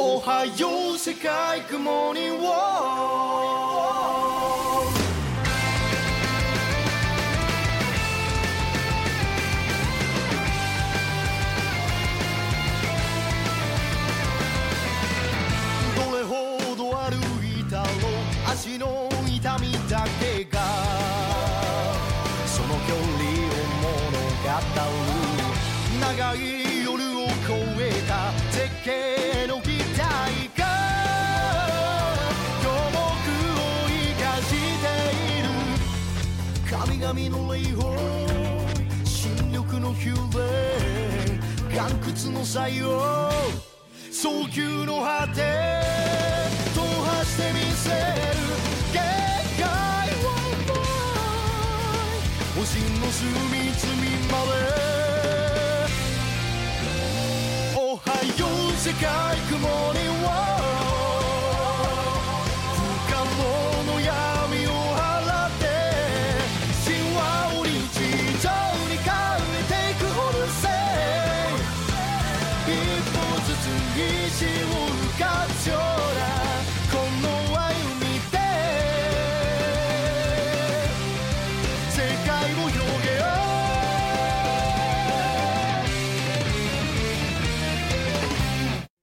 おはよう世界グモーニングどれほど歩いたろう足の痛みだけが。その距離を物語る。長い夜を越え神々の霊法新緑のヒューレ岩窟の採用早急の果て踏破してみせる限界はない星の隅々までおはよう世界雲 모든 것이 울같이